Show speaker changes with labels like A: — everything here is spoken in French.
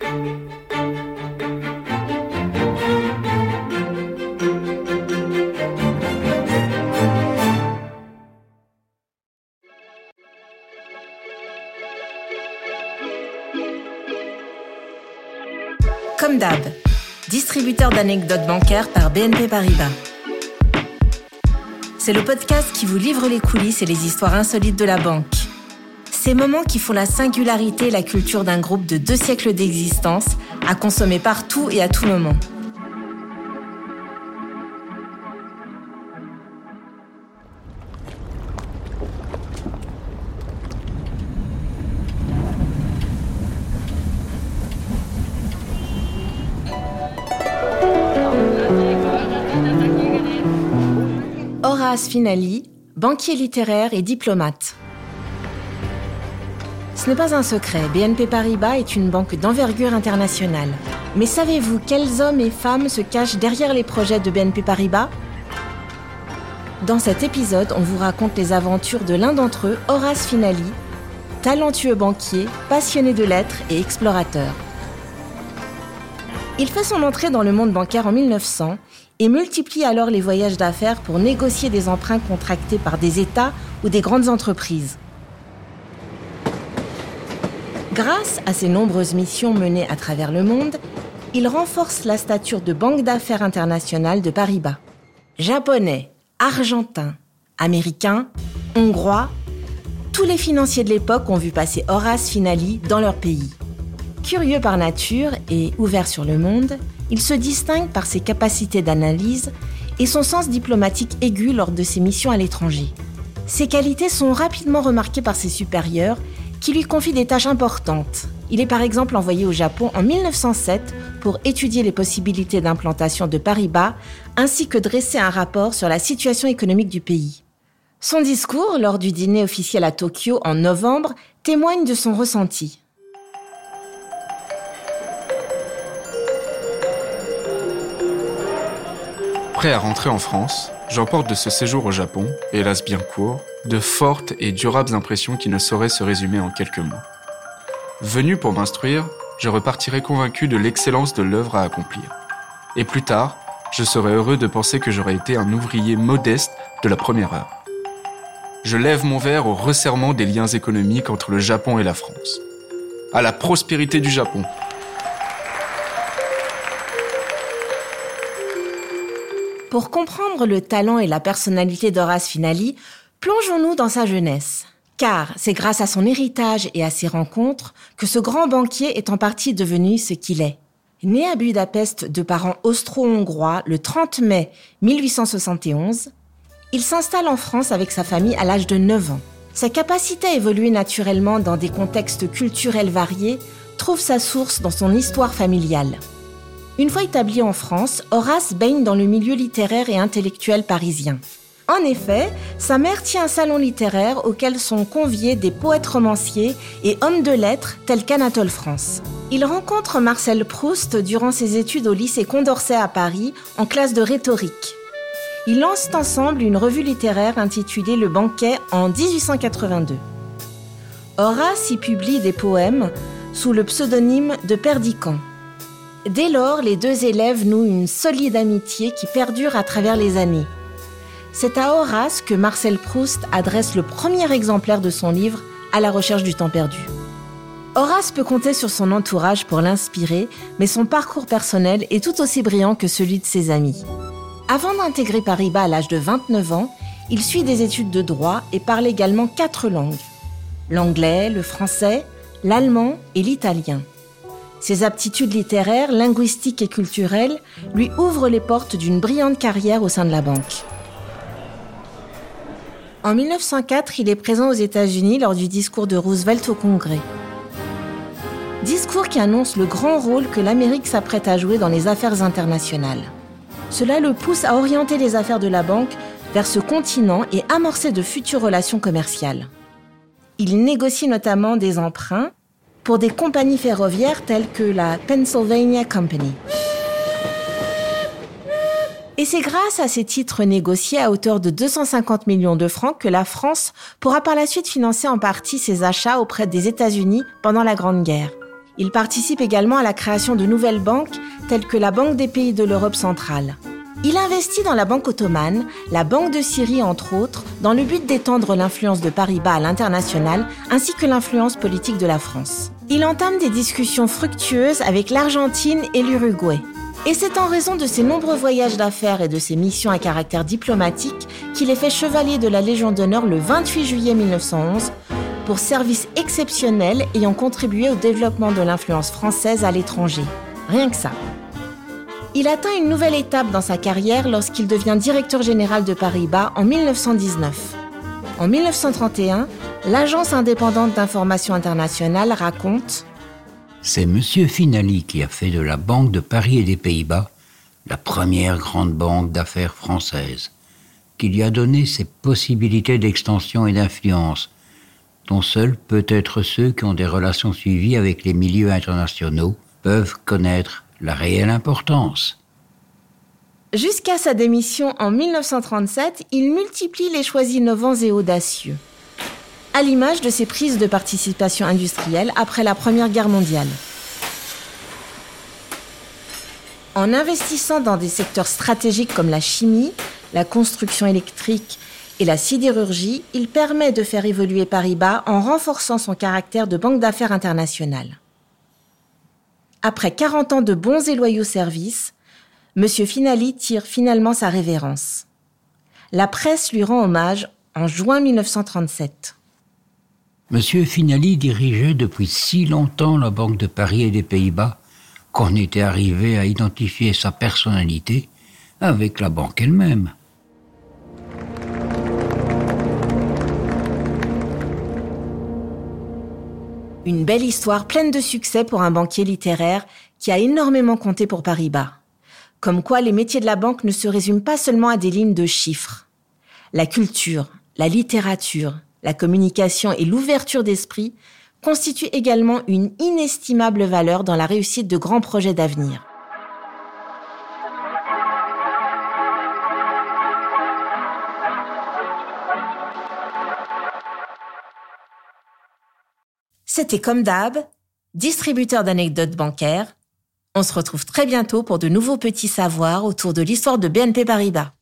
A: Comme d'hab, distributeur d'anecdotes bancaires par BNP Paribas. C'est le podcast qui vous livre les coulisses et les histoires insolites de la banque. Ces moments qui font la singularité et la culture d'un groupe de deux siècles d'existence, à consommer partout et à tout moment. Horace Finali, banquier littéraire et diplomate. Ce n'est pas un secret, BNP Paribas est une banque d'envergure internationale. Mais savez-vous quels hommes et femmes se cachent derrière les projets de BNP Paribas? Dans cet épisode, on vous raconte les aventures de l'un d'entre eux, Horace Finali, talentueux banquier, passionné de lettres et explorateur. Il fait son entrée dans le monde bancaire en 1900 et multiplie alors les voyages d'affaires pour négocier des emprunts contractés par des États ou des grandes entreprises. Grâce à ses nombreuses missions menées à travers le monde, il renforce la stature de banque d'affaires internationale de Paribas. Japonais, argentins, américains, hongrois, tous les financiers de l'époque ont vu passer Horace Finali dans leur pays. Curieux par nature et ouvert sur le monde, il se distingue par ses capacités d'analyse et son sens diplomatique aigu lors de ses missions à l'étranger. Ces qualités sont rapidement remarquées par ses supérieurs qui lui confient des tâches importantes. Il est par exemple envoyé au Japon en 1907 pour étudier les possibilités d'implantation de Paribas ainsi que dresser un rapport sur la situation économique du pays. Son discours lors du dîner officiel à Tokyo en novembre témoigne de son ressenti.
B: Prêt à rentrer en France, j'emporte de ce séjour au Japon, hélas bien court, de fortes et durables impressions qui ne sauraient se résumer en quelques mots. Venu pour m'instruire, je repartirai convaincu de l'excellence de l'œuvre à accomplir. Et plus tard, je serai heureux de penser que j'aurais été un ouvrier modeste de la première heure. Je lève mon verre au resserrement des liens économiques entre le Japon et la France. À la prospérité du Japon,
A: Pour comprendre le talent et la personnalité d'Horace Finali, plongeons-nous dans sa jeunesse. Car c'est grâce à son héritage et à ses rencontres que ce grand banquier est en partie devenu ce qu'il est. Né à Budapest de parents austro-hongrois le 30 mai 1871, il s'installe en France avec sa famille à l'âge de 9 ans. Sa capacité à évoluer naturellement dans des contextes culturels variés trouve sa source dans son histoire familiale. Une fois établi en France, Horace baigne dans le milieu littéraire et intellectuel parisien. En effet, sa mère tient un salon littéraire auquel sont conviés des poètes romanciers et hommes de lettres tels qu'Anatole France. Il rencontre Marcel Proust durant ses études au lycée Condorcet à Paris en classe de rhétorique. Ils lancent ensemble une revue littéraire intitulée Le Banquet en 1882. Horace y publie des poèmes sous le pseudonyme de Perdican. Dès lors, les deux élèves nouent une solide amitié qui perdure à travers les années. C'est à Horace que Marcel Proust adresse le premier exemplaire de son livre À la recherche du temps perdu. Horace peut compter sur son entourage pour l'inspirer, mais son parcours personnel est tout aussi brillant que celui de ses amis. Avant d'intégrer Paribas à l'âge de 29 ans, il suit des études de droit et parle également quatre langues. L'anglais, le français, l'allemand et l'italien. Ses aptitudes littéraires, linguistiques et culturelles lui ouvrent les portes d'une brillante carrière au sein de la banque. En 1904, il est présent aux États-Unis lors du discours de Roosevelt au Congrès. Discours qui annonce le grand rôle que l'Amérique s'apprête à jouer dans les affaires internationales. Cela le pousse à orienter les affaires de la banque vers ce continent et amorcer de futures relations commerciales. Il négocie notamment des emprunts pour des compagnies ferroviaires telles que la Pennsylvania Company. Et c'est grâce à ces titres négociés à hauteur de 250 millions de francs que la France pourra par la suite financer en partie ses achats auprès des États-Unis pendant la Grande Guerre. Il participe également à la création de nouvelles banques telles que la Banque des pays de l'Europe centrale. Il investit dans la Banque ottomane, la Banque de Syrie entre autres, dans le but d'étendre l'influence de Paris-Bas à l'international ainsi que l'influence politique de la France. Il entame des discussions fructueuses avec l'Argentine et l'Uruguay. Et c'est en raison de ses nombreux voyages d'affaires et de ses missions à caractère diplomatique qu'il est fait chevalier de la Légion d'honneur le 28 juillet 1911 pour service exceptionnel ayant contribué au développement de l'influence française à l'étranger. Rien que ça. Il atteint une nouvelle étape dans sa carrière lorsqu'il devient directeur général de Paris-Bas en 1919. En 1931, l'agence indépendante d'information internationale raconte
C: C'est M. Finali qui a fait de la Banque de Paris et des Pays-Bas la première grande banque d'affaires française, qui lui a donné ses possibilités d'extension et d'influence, dont seuls peut-être ceux qui ont des relations suivies avec les milieux internationaux peuvent connaître la réelle importance.
A: Jusqu'à sa démission en 1937, il multiplie les choix innovants et audacieux, à l'image de ses prises de participation industrielle après la Première Guerre mondiale. En investissant dans des secteurs stratégiques comme la chimie, la construction électrique et la sidérurgie, il permet de faire évoluer Paris-Bas en renforçant son caractère de banque d'affaires internationale. Après 40 ans de bons et loyaux services, M. Finali tire finalement sa révérence. La presse lui rend hommage en juin 1937.
C: M. Finali dirigeait depuis si longtemps la Banque de Paris et des Pays-Bas qu'on était arrivé à identifier sa personnalité avec la banque elle-même.
A: Une belle histoire pleine de succès pour un banquier littéraire qui a énormément compté pour Paris-Bas. Comme quoi les métiers de la banque ne se résument pas seulement à des lignes de chiffres. La culture, la littérature, la communication et l'ouverture d'esprit constituent également une inestimable valeur dans la réussite de grands projets d'avenir. C'était comme d'hab, distributeur d'anecdotes bancaires. On se retrouve très bientôt pour de nouveaux petits savoirs autour de l'histoire de BNP Paribas.